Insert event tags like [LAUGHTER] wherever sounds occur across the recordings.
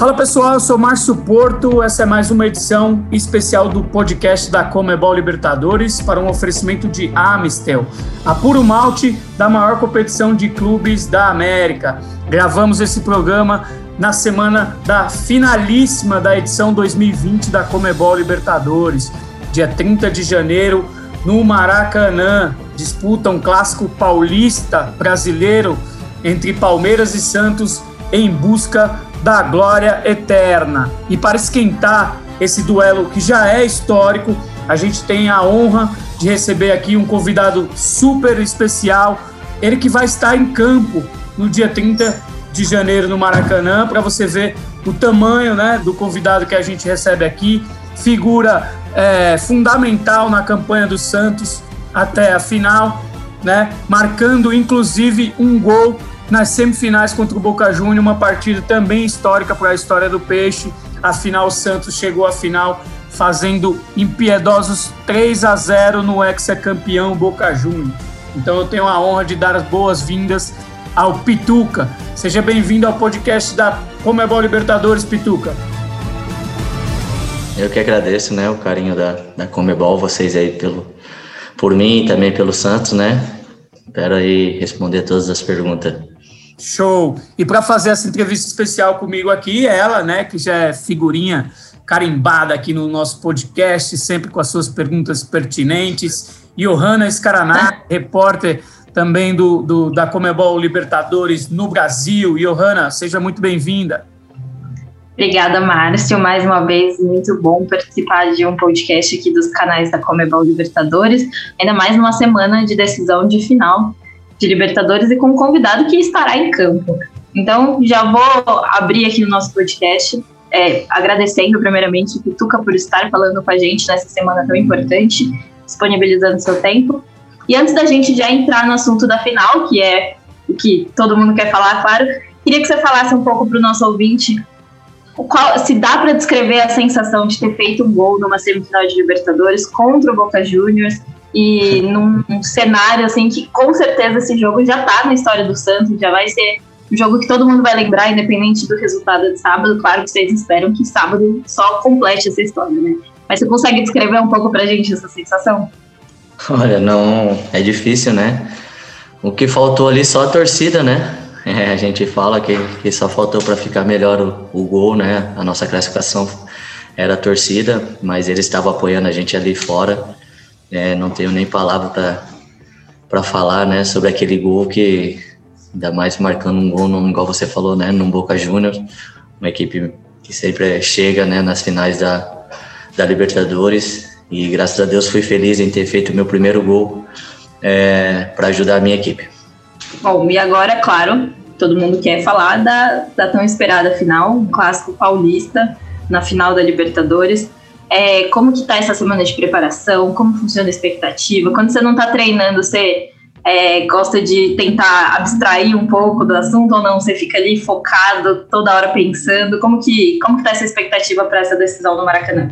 Fala pessoal, eu sou Márcio Porto. Essa é mais uma edição especial do podcast da Comebol Libertadores para um oferecimento de Amistel, a puro malte da maior competição de clubes da América. Gravamos esse programa na semana da finalíssima da edição 2020 da Comebol Libertadores, dia 30 de janeiro, no Maracanã. Disputa um clássico paulista brasileiro entre Palmeiras e Santos em busca da glória eterna. E para esquentar esse duelo que já é histórico, a gente tem a honra de receber aqui um convidado super especial, ele que vai estar em campo no dia 30 de janeiro no Maracanã, para você ver o tamanho né, do convidado que a gente recebe aqui, figura é, fundamental na campanha do Santos até a final, né, marcando inclusive um gol nas semifinais contra o Boca Juniors, uma partida também histórica para a história do Peixe. Afinal, o Santos chegou à final fazendo impiedosos 3 a 0 no ex-campeão Boca Juniors. Então eu tenho a honra de dar as boas-vindas ao Pituca. Seja bem-vindo ao podcast da Comebol Libertadores, Pituca. Eu que agradeço, né, o carinho da, da Comebol, vocês aí pelo, por mim e também pelo Santos, né? Espero aí responder todas as perguntas. Show! E para fazer essa entrevista especial comigo aqui, ela, né, que já é figurinha carimbada aqui no nosso podcast, sempre com as suas perguntas pertinentes. Johanna Scaraná, [LAUGHS] repórter também do, do, da Comebol Libertadores no Brasil. Johanna, seja muito bem-vinda. Obrigada, Márcio. Mais uma vez, muito bom participar de um podcast aqui dos canais da Comebol Libertadores, ainda mais numa semana de decisão de final de Libertadores e com um convidado que estará em campo. Então, já vou abrir aqui no nosso podcast, é, agradecendo primeiramente o Pituca por estar falando com a gente nessa semana tão importante, disponibilizando seu tempo. E antes da gente já entrar no assunto da final, que é o que todo mundo quer falar, claro, queria que você falasse um pouco para o nosso ouvinte qual, se dá para descrever a sensação de ter feito um gol numa semifinal de Libertadores contra o Boca Juniors e num cenário assim que com certeza esse jogo já tá na história do Santos, já vai ser um jogo que todo mundo vai lembrar, independente do resultado de sábado. Claro que vocês esperam que sábado só complete essa história, né? Mas você consegue descrever um pouco pra gente essa sensação? Olha, não. É difícil, né? O que faltou ali só a torcida, né? É, a gente fala que, que só faltou para ficar melhor o, o gol, né? A nossa classificação era a torcida, mas eles estavam apoiando a gente ali fora. É, não tenho nem palavra para falar, né, sobre aquele gol que ainda mais marcando um gol, num, igual você falou, né, no Boca Juniors, uma equipe que sempre chega, né, nas finais da, da Libertadores e graças a Deus fui feliz em ter feito meu primeiro gol é, para ajudar a minha equipe. Bom, e agora, claro, todo mundo quer falar da, da tão esperada final, um clássico paulista na final da Libertadores. É, como que tá essa semana de preparação? Como funciona a expectativa? Quando você não está treinando, você é, gosta de tentar abstrair um pouco do assunto ou não? Você fica ali focado, toda hora pensando? Como que, como que tá essa expectativa para essa decisão no Maracanã?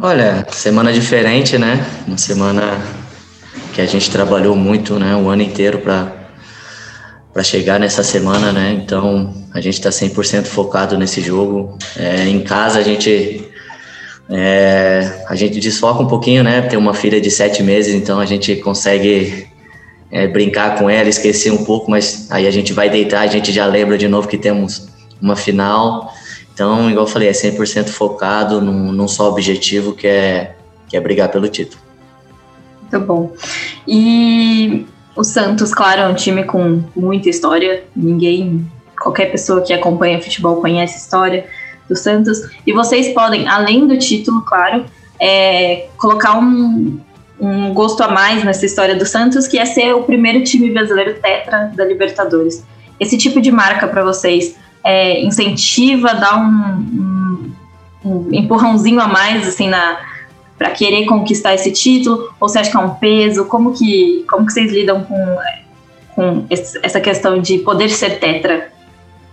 Olha, semana diferente, né? Uma semana que a gente trabalhou muito, né? O ano inteiro para para chegar nessa semana, né? Então a gente está 100% focado nesse jogo. É, em casa a gente é, a gente desfoca um pouquinho, né? Tem uma filha de sete meses, então a gente consegue é, brincar com ela, esquecer um pouco, mas aí a gente vai deitar, a gente já lembra de novo que temos uma final. Então, igual eu falei, é 100% focado num, num só objetivo, que é, que é brigar pelo título. Muito bom. E o Santos, claro, é um time com muita história. Ninguém, qualquer pessoa que acompanha futebol conhece a história do Santos. E vocês podem, além do título, claro, é, colocar um, um gosto a mais nessa história do Santos, que é ser o primeiro time brasileiro tetra da Libertadores. Esse tipo de marca para vocês é, incentiva, dá um, um, um, empurrãozinho a mais assim na para querer conquistar esse título? Ou você acha que é um peso? Como que como que vocês lidam com, com essa questão de poder ser tetra?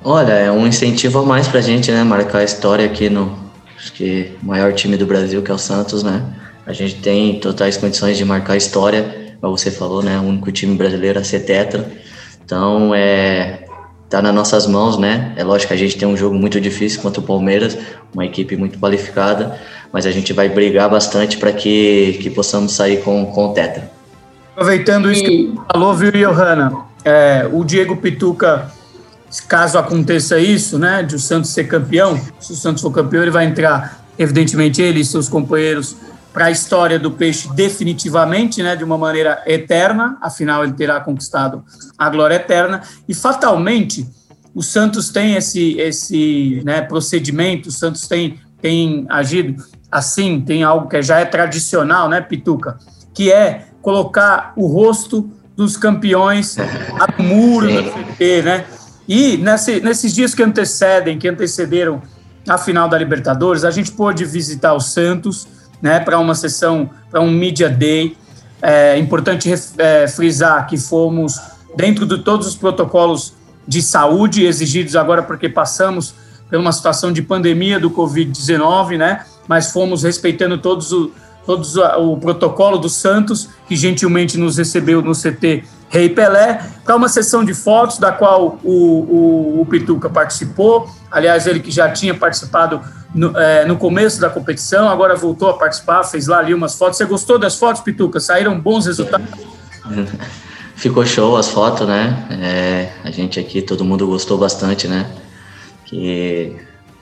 Olha, é um incentivo a mais para a gente, né? Marcar a história aqui no acho que maior time do Brasil, que é o Santos, né? A gente tem totais condições de marcar a história, como você falou, né? O único time brasileiro a ser tetra. Então, é tá nas nossas mãos, né? É lógico que a gente tem um jogo muito difícil contra o Palmeiras, uma equipe muito qualificada, mas a gente vai brigar bastante para que, que possamos sair com, com o Tetra. Aproveitando isso que você falou, viu, Johanna? É, o Diego Pituca, caso aconteça isso, né, de o Santos ser campeão, se o Santos for campeão, ele vai entrar, evidentemente, ele e seus companheiros para a história do peixe definitivamente, né, de uma maneira eterna, afinal ele terá conquistado a glória eterna. E fatalmente o Santos tem esse esse né, procedimento, o Santos tem tem agido assim, tem algo que já é tradicional, né, Pituca, que é colocar o rosto dos campeões no muro do CT, né? E nesse, nesses dias que antecedem, que antecederam a final da Libertadores, a gente pôde visitar o Santos, né, para uma sessão, para um Media Day. É importante é, frisar que fomos dentro de todos os protocolos de saúde exigidos agora, porque passamos por uma situação de pandemia do Covid-19, né? Mas fomos respeitando todos o, todos o protocolo do Santos, que gentilmente nos recebeu no CT Rei Pelé, para uma sessão de fotos, da qual o, o, o Pituca participou. Aliás, ele que já tinha participado no, é, no, começo da competição, agora voltou a participar, fez lá ali umas fotos. Você gostou das fotos, Pituca? Saíram bons resultados? [LAUGHS] Ficou show as fotos, né? É, a gente aqui, todo mundo gostou bastante, né? Que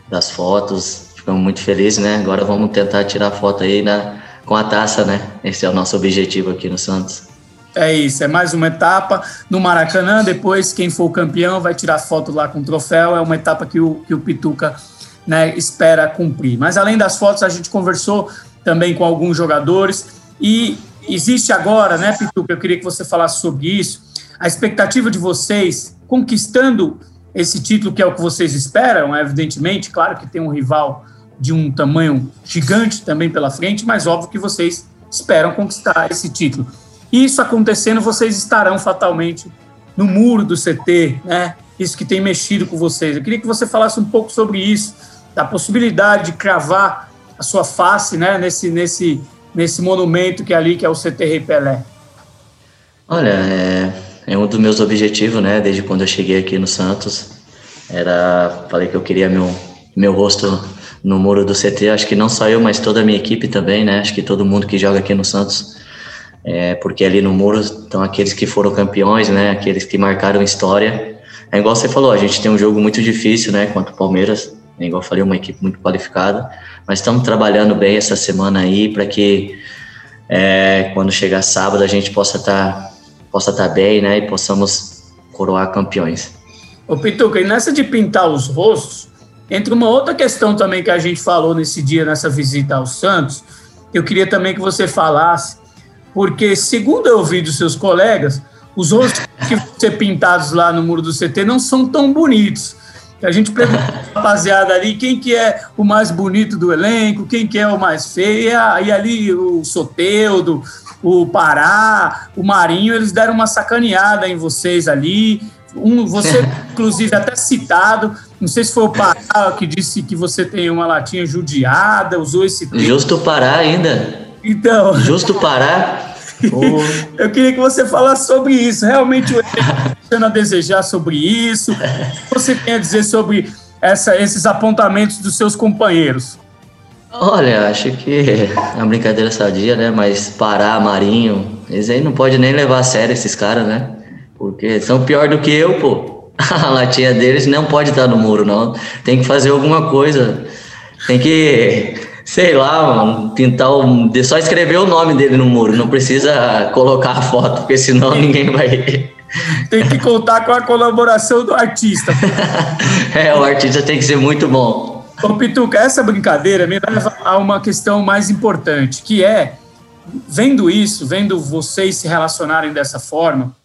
das fotos, ficamos muito felizes, né? Agora vamos tentar tirar foto aí na, com a taça, né? Esse é o nosso objetivo aqui no Santos. É isso, é mais uma etapa no Maracanã. Depois, quem for campeão vai tirar foto lá com o troféu. É uma etapa que o, que o Pituca né, espera cumprir. Mas além das fotos, a gente conversou também com alguns jogadores e existe agora, né, Pituca? Eu queria que você falasse sobre isso. A expectativa de vocês conquistando esse título, que é o que vocês esperam, evidentemente. Claro que tem um rival de um tamanho gigante também pela frente, mas óbvio que vocês esperam conquistar esse título. Isso acontecendo, vocês estarão fatalmente no muro do CT, né? Isso que tem mexido com vocês. Eu queria que você falasse um pouco sobre isso, da possibilidade de cravar a sua face, né, nesse nesse nesse monumento que é ali que é o CT Rei Pelé. Olha, é, é um dos meus objetivos, né, desde quando eu cheguei aqui no Santos. Era, falei que eu queria meu meu rosto no muro do CT. Acho que não só eu, mas toda a minha equipe também, né? Acho que todo mundo que joga aqui no Santos é, porque ali no muro estão aqueles que foram campeões, né? Aqueles que marcaram história. É igual você falou, a gente tem um jogo muito difícil, né? Contra o Palmeiras. É igual eu falei, uma equipe muito qualificada. Mas estamos trabalhando bem essa semana aí para que é, quando chegar sábado a gente possa estar tá, possa tá bem, né? E possamos coroar campeões. Ô Pituca, e nessa de pintar os rostos, entre uma outra questão também que a gente falou nesse dia, nessa visita ao Santos, eu queria também que você falasse porque, segundo eu ouvi dos seus colegas, os rostos que vão ser pintados lá no muro do CT não são tão bonitos. A gente pergunta rapaziada ali quem que é o mais bonito do elenco, quem que é o mais feio, e ali o Soteudo, o Pará, o Marinho, eles deram uma sacaneada em vocês ali. Um, você, [LAUGHS] inclusive, até citado, não sei se foi o Pará que disse que você tem uma latinha judiada, usou esse termo. Justo Pará ainda. Então. Justo parar. [LAUGHS] Eu queria que você falasse sobre isso. Realmente o deixando a desejar sobre isso. O que você tem a dizer sobre essa, esses apontamentos dos seus companheiros? Olha, acho que é uma brincadeira sadia, né? Mas Pará, Marinho, eles aí não pode nem levar a sério esses caras, né? Porque são pior do que eu, pô. [LAUGHS] A latinha deles não pode estar no muro, não. Tem que fazer alguma coisa. Tem que sei lá, mano, pintar o. Só escrever o nome dele no muro, não precisa colocar a foto, porque senão ninguém vai. Tem que contar com a colaboração do artista. [LAUGHS] é, o artista tem que ser muito bom. Ô, Pituca, essa brincadeira me leva a uma questão mais importante, que é, vendo isso, vendo vocês se relacionarem dessa forma,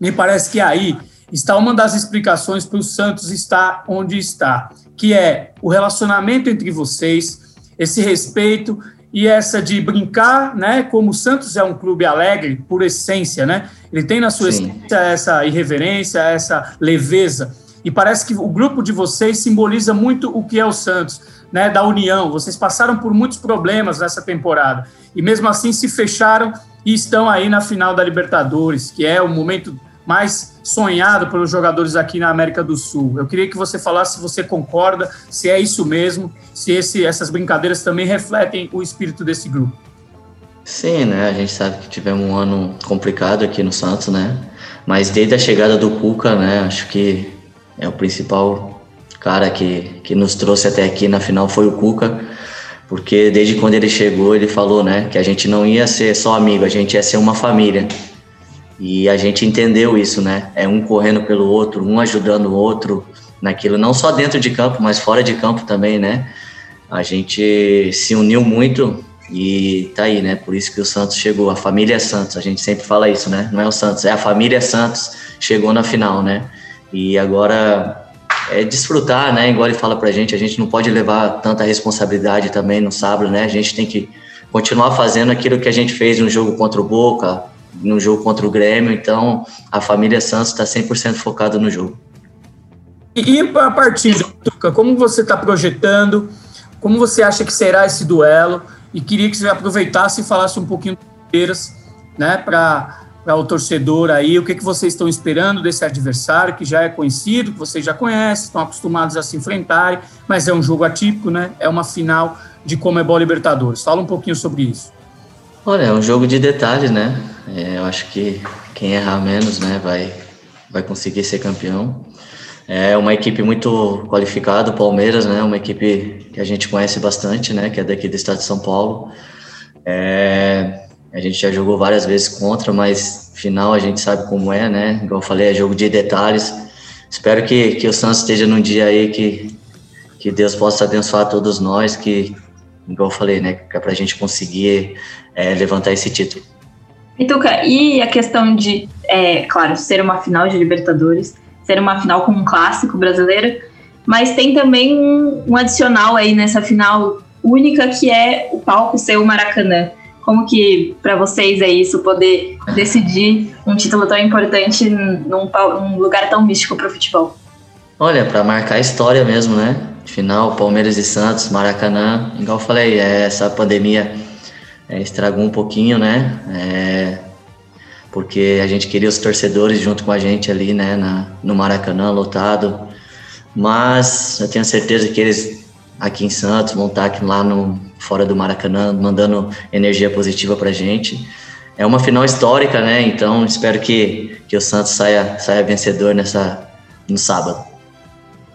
me parece que aí está uma das explicações para o Santos estar onde está, que é o relacionamento entre vocês, esse respeito e essa de brincar, né? Como o Santos é um clube alegre por essência, né? Ele tem na sua Sim. essência essa irreverência, essa leveza. E parece que o grupo de vocês simboliza muito o que é o Santos, né? Da união. Vocês passaram por muitos problemas nessa temporada e mesmo assim se fecharam e estão aí na final da Libertadores, que é o momento mais sonhado pelos jogadores aqui na América do Sul. Eu queria que você falasse se você concorda, se é isso mesmo, se esse, essas brincadeiras também refletem o espírito desse grupo. Sim, né? A gente sabe que tivemos um ano complicado aqui no Santos, né? Mas desde a chegada do Cuca, né? Acho que é o principal cara que, que nos trouxe até aqui na final foi o Cuca, porque desde quando ele chegou ele falou, né? Que a gente não ia ser só amigo, a gente ia ser uma família. E a gente entendeu isso, né? É um correndo pelo outro, um ajudando o outro naquilo, não só dentro de campo, mas fora de campo também, né? A gente se uniu muito e tá aí, né? Por isso que o Santos chegou, a família Santos, a gente sempre fala isso, né? Não é o Santos, é a família Santos chegou na final, né? E agora é desfrutar, né? Igual ele fala pra gente, a gente não pode levar tanta responsabilidade também no sábado, né? A gente tem que continuar fazendo aquilo que a gente fez no jogo contra o Boca, no jogo contra o Grêmio, então a família Santos está 100% focada no jogo. E a partida, Tuca, como você está projetando? Como você acha que será esse duelo? e queria que você aproveitasse e falasse um pouquinho do Palmeiras, né, para o torcedor aí, o que, que vocês estão esperando desse adversário que já é conhecido, que vocês já conhecem, estão acostumados a se enfrentarem, mas é um jogo atípico, né? É uma final de Comebol Libertadores. Fala um pouquinho sobre isso. Olha, é um jogo de detalhes, né? É, eu acho que quem errar menos, né, vai, vai conseguir ser campeão. É uma equipe muito qualificada, o Palmeiras, né? Uma equipe que a gente conhece bastante, né? Que é daqui do estado de São Paulo. É, a gente já jogou várias vezes contra, mas final a gente sabe como é, né? Igual eu falei, é jogo de detalhes. Espero que, que o Santos esteja num dia aí que, que Deus possa abençoar todos nós, que, igual eu falei, né? Que é pra gente conseguir é, levantar esse título. E Tuca, e a questão de, é, claro, ser uma final de Libertadores, ser uma final com um clássico brasileiro, mas tem também um, um adicional aí nessa final única que é o palco ser o Maracanã. Como que para vocês é isso, poder decidir um título tão importante num, num lugar tão místico para o futebol? Olha, para marcar a história mesmo, né? Final, Palmeiras e Santos, Maracanã. Igual eu falei, é, essa pandemia é, estragou um pouquinho, né? É, porque a gente queria os torcedores junto com a gente ali, né, na, no Maracanã lotado. Mas eu tenho certeza que eles aqui em Santos vão estar aqui lá no fora do Maracanã mandando energia positiva para a gente. É uma final histórica, né? Então espero que, que o Santos saia, saia vencedor nessa no sábado.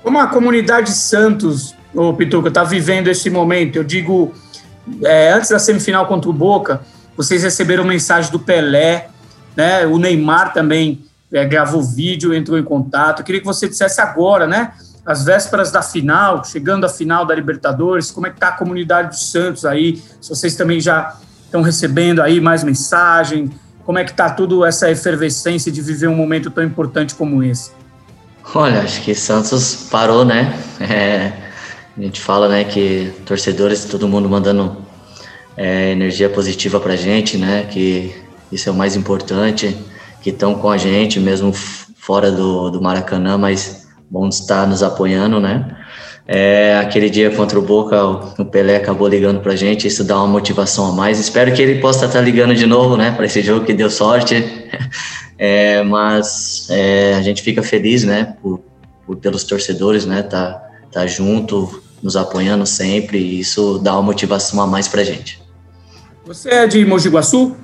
Como a comunidade Santos, o Pituca, está vivendo esse momento? Eu digo, é, antes da semifinal contra o Boca, vocês receberam mensagem do Pelé né? O Neymar também é, gravou vídeo, entrou em contato. Eu queria que você dissesse agora, né? As vésperas da final, chegando à final da Libertadores, como é que está a comunidade dos Santos aí? Se vocês também já estão recebendo aí mais mensagem, como é que está tudo essa efervescência de viver um momento tão importante como esse? Olha, acho que Santos parou, né? É, a gente fala, né, que torcedores, todo mundo mandando é, energia positiva pra gente, né? Que isso é o mais importante, que estão com a gente, mesmo fora do, do Maracanã, mas bom estar nos apoiando, né? É, aquele dia contra o Boca, o Pelé acabou ligando pra gente, isso dá uma motivação a mais. Espero que ele possa estar ligando de novo, né, para esse jogo que deu sorte. [LAUGHS] É, mas é, a gente fica feliz, né, por, por, pelos torcedores, né, tá, tá junto, nos apoiando sempre, e isso dá uma motivação a mais pra gente. Você é de Mogi Guaçu?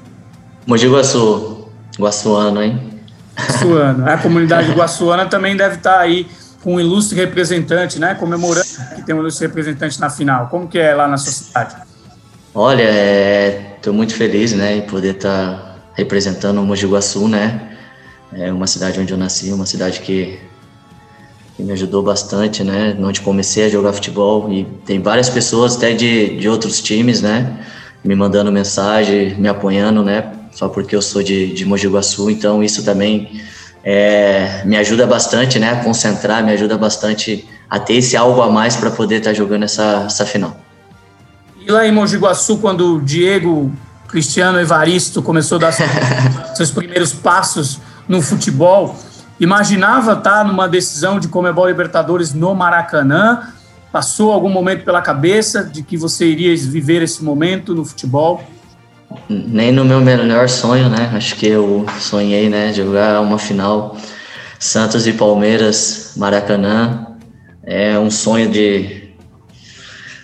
Mogi Guaçu, Guaçuano, hein? Guaçuano. A [LAUGHS] comunidade guaçuana também deve estar aí com um ilustre representante, né? Comemorando que tem um ilustre representante na final. Como que é lá na sua cidade? Olha, estou é, muito feliz, né, em poder estar tá representando o Mogi Guaçu, né? É uma cidade onde eu nasci, uma cidade que, que me ajudou bastante, né? Onde comecei a jogar futebol e tem várias pessoas até de, de outros times, né? Me mandando mensagem, me apoiando, né? só porque eu sou de, de Mogi Guaçu, então isso também é, me ajuda bastante, né, a concentrar, me ajuda bastante a ter esse algo a mais para poder estar tá jogando essa, essa final. E lá em Mogi Guaçu, quando o Diego Cristiano Evaristo começou a dar seus [LAUGHS] primeiros passos no futebol, imaginava estar tá numa decisão de Comebol Libertadores no Maracanã? Passou algum momento pela cabeça de que você iria viver esse momento no futebol? nem no meu melhor sonho, né? Acho que eu sonhei, né, jogar uma final Santos e Palmeiras, Maracanã. É um sonho de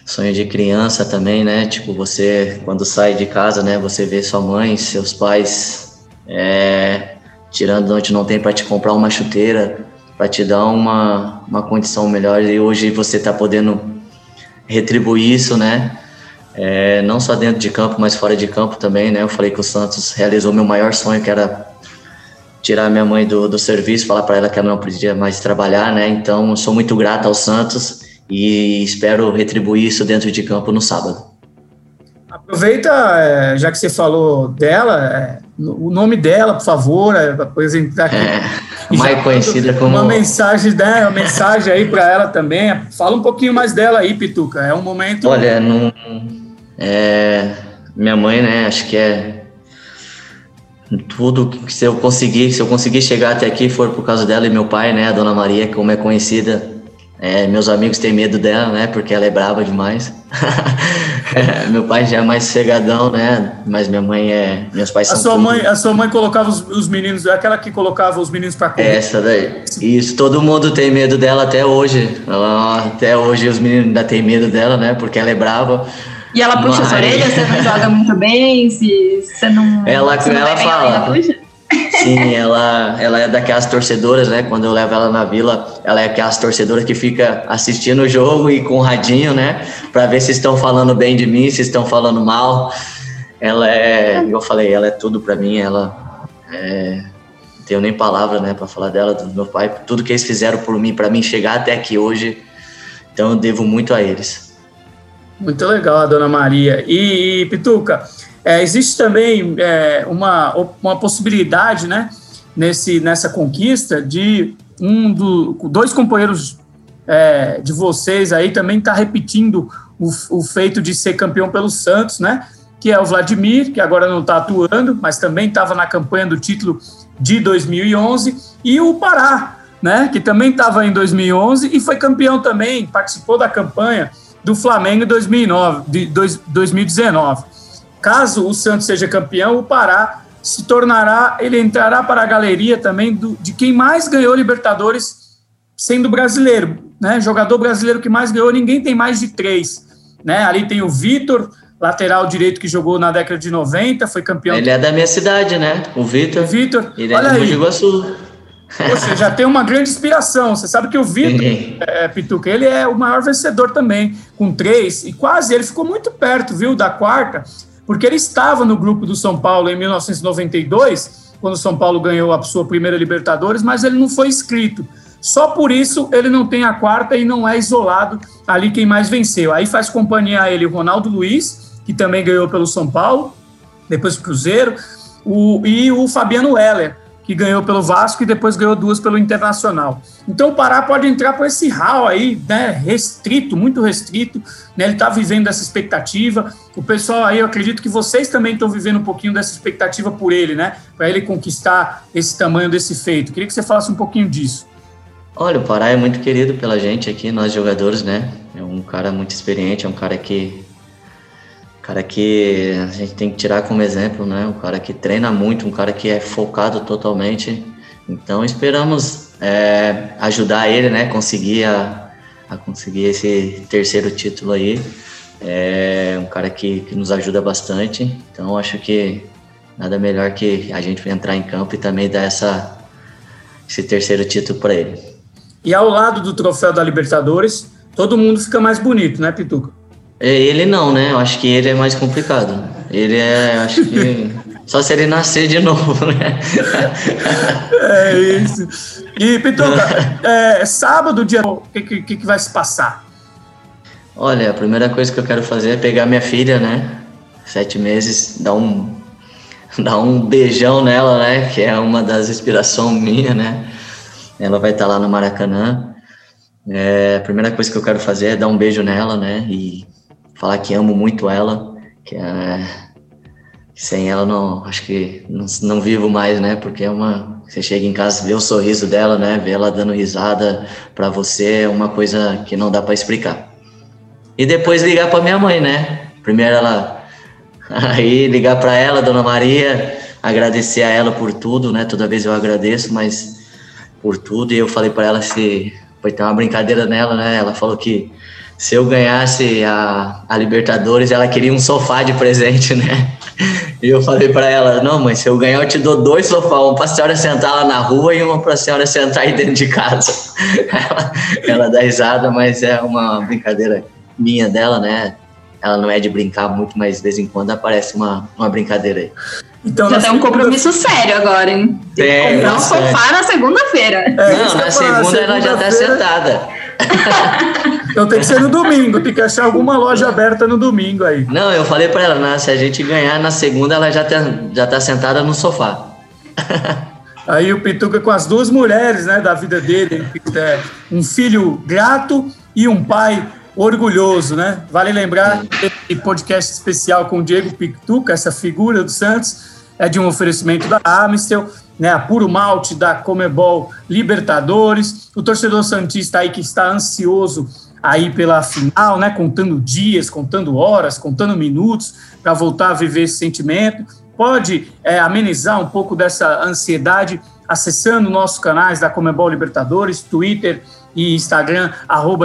sonho de criança também, né? Tipo, você quando sai de casa, né, você vê sua mãe, seus pais é, tirando onde não tem para te comprar uma chuteira, para te dar uma, uma condição melhor e hoje você está podendo retribuir isso, né? É, não só dentro de campo, mas fora de campo também, né? Eu falei que o Santos realizou meu maior sonho, que era tirar minha mãe do, do serviço, falar para ela que ela não podia mais trabalhar, né? Então, sou muito grato ao Santos e espero retribuir isso dentro de campo no sábado. Aproveita, é, já que você falou dela, é, o nome dela, por favor, é, apresentar aqui. É, mais conhecida como. Uma mensagem, né, uma mensagem aí para ela também. Fala um pouquinho mais dela aí, Pituca. É um momento. Olha, não, é, minha mãe, né? Acho que é tudo que se eu conseguir, se eu conseguir chegar até aqui for por causa dela e meu pai, né? A Dona Maria, como é conhecida. É, meus amigos têm medo dela, né? Porque ela é brava demais. [LAUGHS] é, meu pai já é mais cegadão, né? Mas minha mãe é. Meus pais a são. Sua tudo. mãe, a sua mãe colocava os, os meninos, é aquela que colocava os meninos para correr. Essa daí. Isso, todo mundo tem medo dela até hoje. Ela, até hoje os meninos ainda têm medo dela, né? Porque ela é brava. E ela puxa Mas... as orelhas, você não joga muito bem, se você não. Ela, você não ela fala. Ela puxa? Sim, ela, ela é daquelas torcedoras, né? Quando eu levo ela na vila, ela é aquelas torcedoras que fica assistindo o jogo e com o radinho, né? Para ver se estão falando bem de mim, se estão falando mal. Ela é, eu falei, ela é tudo para mim. Ela é, não tenho nem palavra, né, para falar dela, do meu pai, tudo que eles fizeram por mim, para mim chegar até aqui hoje. Então eu devo muito a eles. Muito legal, a dona Maria. E, e Pituca, é, existe também é, uma, uma possibilidade, né, nesse, nessa conquista de um do, dois companheiros é, de vocês aí também tá repetindo o, o feito de ser campeão pelo Santos, né? Que é o Vladimir, que agora não está atuando, mas também estava na campanha do título de 2011, e o Pará, né? Que também estava em 2011 e foi campeão também, participou da campanha do Flamengo em 2009, de 2019. Caso o Santos seja campeão, o Pará se tornará, ele entrará para a galeria também do, de quem mais ganhou Libertadores sendo brasileiro, né? Jogador brasileiro que mais ganhou, ninguém tem mais de três, né? Ali tem o Vitor, lateral direito que jogou na década de 90, foi campeão. Ele é da minha cidade, né? O Vitor. Vitor. Ele é do Iguaçu. Poxa, já tem uma grande inspiração. Você sabe que o Vitor é, Pituca, ele é o maior vencedor também, com três, e quase ele ficou muito perto, viu, da quarta, porque ele estava no grupo do São Paulo em 1992, quando o São Paulo ganhou a sua primeira Libertadores, mas ele não foi inscrito. Só por isso ele não tem a quarta e não é isolado ali quem mais venceu. Aí faz companhia a ele o Ronaldo Luiz, que também ganhou pelo São Paulo, depois o Cruzeiro, o, e o Fabiano Heller que ganhou pelo Vasco e depois ganhou duas pelo Internacional. Então o Pará pode entrar por esse hall aí, né, restrito, muito restrito, né, ele está vivendo essa expectativa. O pessoal aí, eu acredito que vocês também estão vivendo um pouquinho dessa expectativa por ele, né, para ele conquistar esse tamanho desse feito. Queria que você falasse um pouquinho disso. Olha, o Pará é muito querido pela gente aqui, nós jogadores, né? É um cara muito experiente, é um cara que cara que a gente tem que tirar como exemplo, né? Um cara que treina muito, um cara que é focado totalmente. Então esperamos é, ajudar ele, né? Conseguir a, a, conseguir esse terceiro título aí. É um cara que, que nos ajuda bastante. Então acho que nada melhor que a gente entrar em campo e também dar essa, esse terceiro título para ele. E ao lado do troféu da Libertadores, todo mundo fica mais bonito, né, Pituca? É, ele não, né? Eu acho que ele é mais complicado. Ele é, acho que [LAUGHS] só se ele nascer de novo, né? é isso. E Pituca, [LAUGHS] é, sábado, dia, o que, que, que vai se passar? Olha, a primeira coisa que eu quero fazer é pegar minha filha, né? Sete meses, dar um, [LAUGHS] dar um beijão nela, né? Que é uma das inspirações minha, né? Ela vai estar lá no Maracanã. É, a primeira coisa que eu quero fazer é dar um beijo nela, né? E falar que amo muito ela, que é, sem ela não, acho que não, não vivo mais, né? Porque é uma, você chega em casa, vê o sorriso dela, né? Vê ela dando risada para você é uma coisa que não dá para explicar. E depois ligar para minha mãe, né? Primeiro ela [LAUGHS] Aí ligar para ela, Dona Maria, agradecer a ela por tudo, né? Toda vez eu agradeço, mas por tudo. E eu falei para ela se foi ter uma brincadeira nela, né? Ela falou que se eu ganhasse a, a Libertadores, ela queria um sofá de presente, né? [LAUGHS] E eu falei para ela: não, mãe, se eu ganhar, eu te dou dois sofás, um para a senhora sentar lá na rua e uma para a senhora sentar aí dentro de casa. [LAUGHS] Ela, ela dá risada, mas é uma brincadeira minha dela, né? Ela não é de brincar muito, mas de vez em quando aparece uma, uma brincadeira aí. Então, Já tem um compromisso sério agora, hein? Tem, comprar um sofá na segunda-feira. É, não, na segunda, segunda ela já tá sentada. [LAUGHS] então tem que ser no domingo, tem que achar alguma loja aberta no domingo aí. Não, eu falei para ela, né, se a gente ganhar na segunda, ela já tá, já tá sentada no sofá. [LAUGHS] Aí o Pituca com as duas mulheres, né, da vida dele, é um filho grato e um pai orgulhoso, né? Vale lembrar que podcast especial com o Diego Pituca, essa figura do Santos, é de um oferecimento da Amistel, né, a Puro Malte da Comebol Libertadores, o torcedor santista aí que está ansioso aí pela final, né, contando dias, contando horas, contando minutos para voltar a viver esse sentimento, pode é, amenizar um pouco dessa ansiedade acessando nossos canais da Comebol Libertadores, Twitter e Instagram,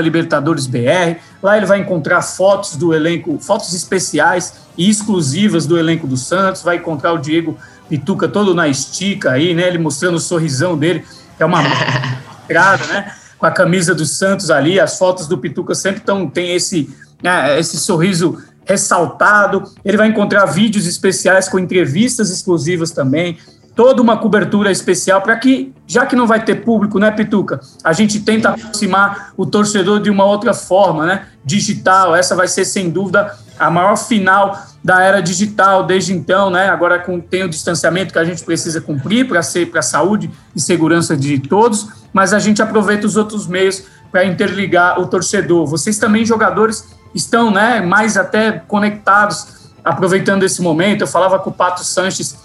LibertadoresBR. Lá ele vai encontrar fotos do elenco, fotos especiais e exclusivas do elenco do Santos, vai encontrar o Diego Pituca todo na estica aí, né? Ele mostrando o sorrisão dele, que é uma [LAUGHS] entrada, né? Com a camisa do Santos ali, as fotos do Pituca sempre tão, tem esse, né, esse sorriso ressaltado. Ele vai encontrar vídeos especiais com entrevistas exclusivas também, toda uma cobertura especial para que, já que não vai ter público, né, Pituca? A gente tenta aproximar o torcedor de uma outra forma, né? Digital. Essa vai ser, sem dúvida, a maior final da era digital desde então, né? Agora com, tem o distanciamento que a gente precisa cumprir para ser para a saúde e segurança de todos, mas a gente aproveita os outros meios para interligar o torcedor. Vocês também, jogadores, estão né, mais até conectados, aproveitando esse momento. Eu falava com o Pato Sanches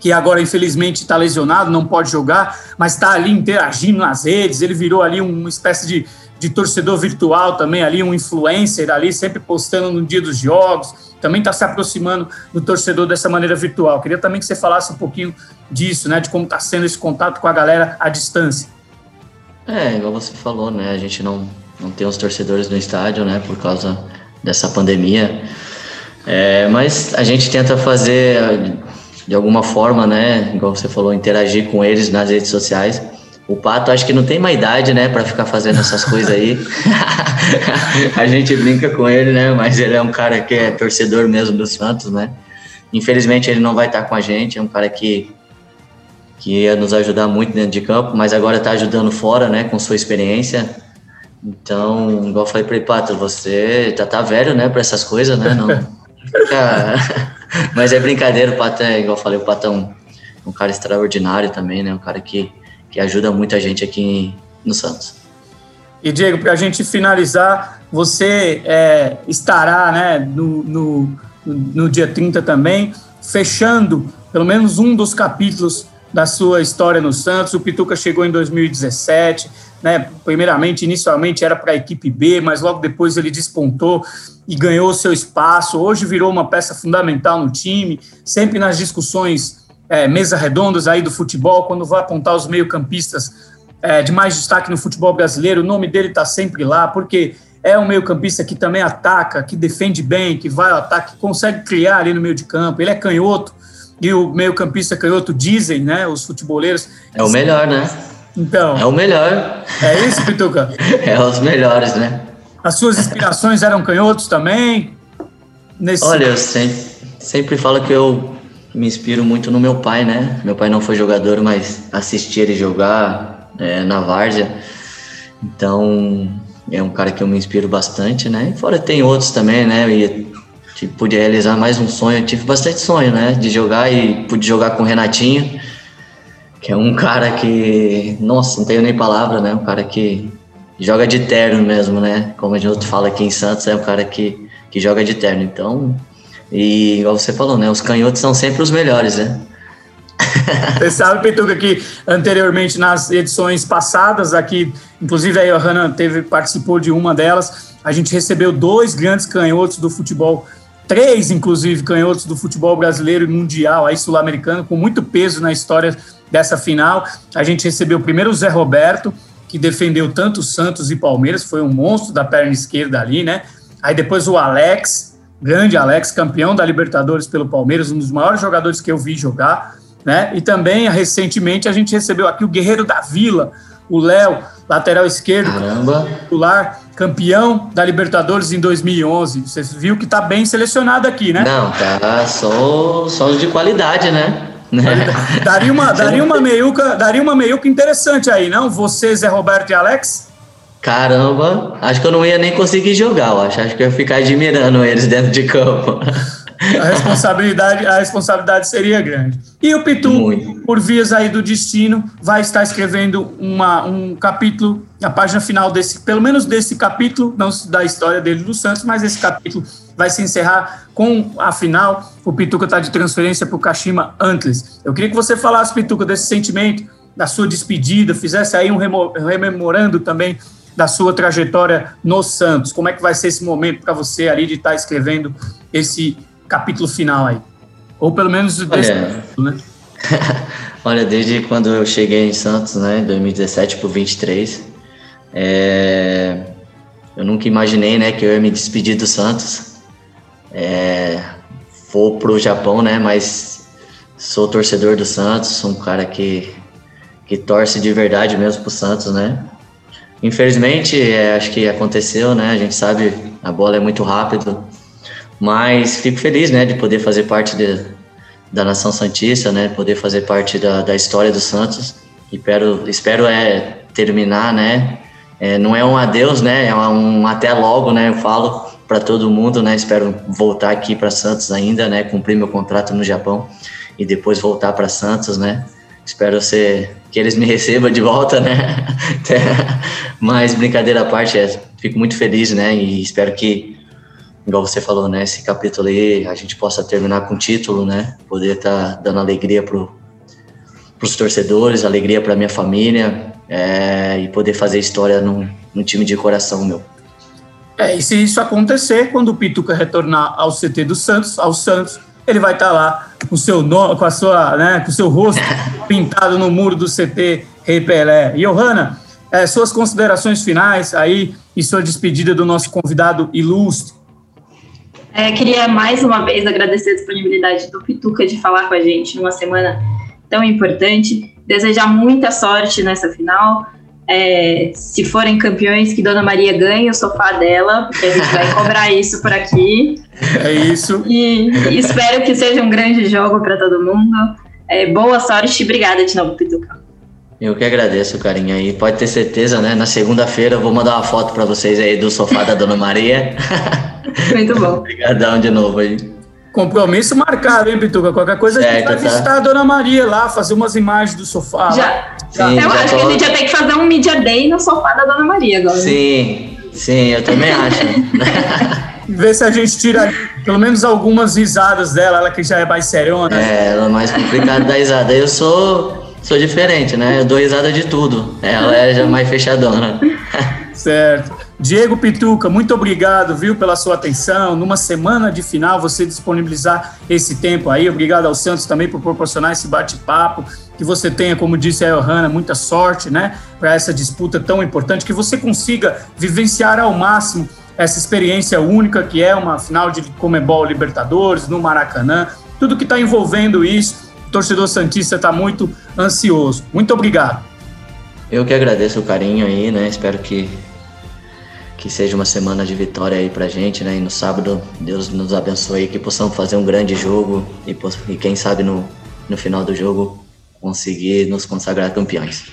que agora infelizmente está lesionado, não pode jogar, mas está ali interagindo nas redes, ele virou ali uma espécie de, de torcedor virtual também, ali um influencer ali, sempre postando no dia dos jogos, também está se aproximando do torcedor dessa maneira virtual. Queria também que você falasse um pouquinho disso, né, de como está sendo esse contato com a galera à distância. É, igual você falou, né, a gente não, não tem os torcedores no estádio, né, por causa dessa pandemia, é, mas a gente tenta fazer de alguma forma, né, igual você falou, interagir com eles nas redes sociais. O Pato acho que não tem mais idade, né, para ficar fazendo essas coisas aí. [LAUGHS] a gente brinca com ele, né, mas ele é um cara que é torcedor mesmo do Santos, né. Infelizmente ele não vai estar com a gente, é um cara que que ia nos ajudar muito dentro de campo, mas agora está ajudando fora, né, com sua experiência. Então, igual eu falei para ele, Pato, você já tá velho, né, para essas coisas, né, não [LAUGHS] fica Mas é brincadeira, o Pato é, igual eu falei, o Pato é um, um cara extraordinário também, né? Um cara que, que ajuda muita gente aqui no Santos. E Diego, para a gente finalizar, você é, estará né, no, no, no dia 30 também, fechando pelo menos um dos capítulos da sua história no Santos. O Pituca chegou em 2017, né? Primeiramente, inicialmente era para a equipe B, mas logo depois ele despontou e ganhou seu espaço. Hoje virou uma peça fundamental no time, sempre nas discussões é, mesa redondas aí do futebol, quando vai apontar os meio-campistas é, de mais destaque no futebol brasileiro, o nome dele está sempre lá, porque é um meio-campista que também ataca, que defende bem, que vai ao ataque, consegue criar ali no meio de campo. Ele é canhoto, e o meio-campista canhoto dizem, né, os futeboleiros. É o melhor, né? Então. É o melhor. É isso, Pituca? [LAUGHS] é os melhores, né? As suas inspirações eram canhotos também? Nesse... Olha, eu sempre, sempre falo que eu me inspiro muito no meu pai, né? Meu pai não foi jogador, mas assisti ele jogar é, na várzea. Então, é um cara que eu me inspiro bastante, né? E fora tem outros também, né? E tipo, pude realizar mais um sonho. Eu tive bastante sonho, né? De jogar e pude jogar com o Renatinho, que é um cara que, nossa, não tenho nem palavra, né? Um cara que joga de terno mesmo, né? Como a gente fala aqui em Santos, é um cara que, que joga de terno. Então, e igual você falou, né? Os canhotos são sempre os melhores, né? Você [LAUGHS] sabe, Petuca, que anteriormente nas edições passadas aqui, inclusive aí a Hanna teve, participou de uma delas, a gente recebeu dois grandes canhotos do futebol três, inclusive, canhotos do futebol brasileiro e mundial, aí sul-americano, com muito peso na história dessa final. A gente recebeu primeiro o Zé Roberto, que defendeu tanto Santos e Palmeiras, foi um monstro da perna esquerda ali, né? Aí depois o Alex, grande Alex, campeão da Libertadores pelo Palmeiras, um dos maiores jogadores que eu vi jogar, né? E também, recentemente, a gente recebeu aqui o Guerreiro da Vila, o Léo, lateral esquerdo, Caramba. Campeão da Libertadores em 2011. Você viu que tá bem selecionado aqui, né? Não, tá só, só de qualidade, né? [LAUGHS] daria uma, daria uma meiuca, daria uma meiuca interessante aí, não? Você, Zé Roberto e Alex? Caramba, acho que eu não ia nem conseguir jogar, eu acho. Acho que eu ia ficar admirando eles dentro de campo. [LAUGHS] A responsabilidade, a responsabilidade seria grande. E o Pitu, Muito. por vias aí do destino, vai estar escrevendo uma, um capítulo, a página final desse, pelo menos desse capítulo, não da história dele do Santos, mas esse capítulo vai se encerrar com a final. O Pituca está de transferência para o Kashima Antlers. Eu queria que você falasse, Pituca, desse sentimento, da sua despedida, fizesse aí um rememorando também da sua trajetória no Santos. Como é que vai ser esse momento para você ali de estar tá escrevendo esse capítulo final aí? Ou pelo menos desse Olha, capítulo, né? [LAUGHS] Olha, desde quando eu cheguei em Santos, né, em 2017 por 23, é, eu nunca imaginei, né, que eu ia me despedir do Santos. É, vou pro Japão, né, mas sou torcedor do Santos, sou um cara que que torce de verdade mesmo pro Santos, né? Infelizmente, é, acho que aconteceu, né? A gente sabe, a bola é muito rápido, mas fico feliz, né, de poder fazer parte de, da nação santista, né, poder fazer parte da, da história do Santos. Espero, espero é terminar, né? É, não é um adeus, né? É um até logo, né? Eu falo para todo mundo, né? Espero voltar aqui para Santos ainda, né? Cumprir meu contrato no Japão e depois voltar para Santos, né? Espero ser que eles me [LAUGHS] recebam de volta, né? [LAUGHS] Mas brincadeira à parte, é, fico muito feliz, né? E espero que igual você falou, né, esse capítulo aí a gente possa terminar com título, né, poder estar tá dando alegria pro os torcedores, alegria para minha família é, e poder fazer história num, num, time de coração meu. É, e se isso acontecer, quando o Pituca retornar ao CT do Santos, ao Santos, ele vai estar tá lá com seu nome, com a sua, né, com seu rosto [LAUGHS] pintado no muro do CT Rei Pelé. Johanna, é, suas considerações finais aí e sua despedida do nosso convidado ilustre. É, queria mais uma vez agradecer a disponibilidade do Pituca de falar com a gente numa semana tão importante. Desejar muita sorte nessa final. É, se forem campeões, que Dona Maria ganhe o sofá dela, porque a gente vai [LAUGHS] cobrar isso por aqui. É isso. E, e espero que seja um grande jogo para todo mundo. É, boa sorte e obrigada de novo, Pituca. Eu que agradeço, carinho. E pode ter certeza, né? Na segunda-feira eu vou mandar uma foto para vocês aí do sofá da Dona Maria. [LAUGHS] [LAUGHS] Muito bom. Obrigadão de novo aí. Compromisso marcado, hein, Pituca? Qualquer coisa certo, a gente vai tá. visitar a Dona Maria lá, fazer umas imagens do sofá. Já. Sim, eu já acho tô... que a gente já tem que fazer um Media Day no sofá da Dona Maria agora. Sim, sim, eu também acho. [LAUGHS] Ver se a gente tira pelo menos algumas risadas dela, ela que já é mais seriona. É, ela é mais complicada da risada. Eu sou, sou diferente, né? Eu dou risada de tudo. Ela é já mais fechadona. [LAUGHS] certo. Diego Pituca, muito obrigado, viu, pela sua atenção. Numa semana de final, você disponibilizar esse tempo aí. Obrigado ao Santos também por proporcionar esse bate-papo. Que você tenha, como disse a Johanna, muita sorte, né, para essa disputa tão importante. Que você consiga vivenciar ao máximo essa experiência única que é uma final de Comebol Libertadores no Maracanã. Tudo que está envolvendo isso, o torcedor Santista está muito ansioso. Muito obrigado. Eu que agradeço o carinho aí, né? Espero que que seja uma semana de vitória aí pra gente, né? E no sábado, Deus nos abençoe que possamos fazer um grande jogo e, e quem sabe no, no final do jogo conseguir nos consagrar campeões.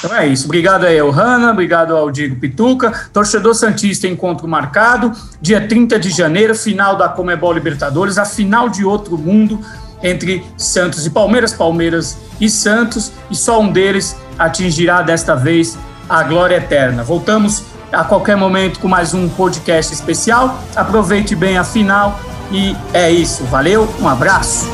Então é isso. Obrigado aí, Hanna, obrigado ao Diego Pituca. Torcedor Santista, encontro marcado. Dia 30 de janeiro, final da Comebol Libertadores, a final de outro mundo entre Santos e Palmeiras, Palmeiras e Santos, e só um deles atingirá desta vez a glória eterna. Voltamos a qualquer momento com mais um podcast especial. Aproveite bem a final e é isso. Valeu, um abraço.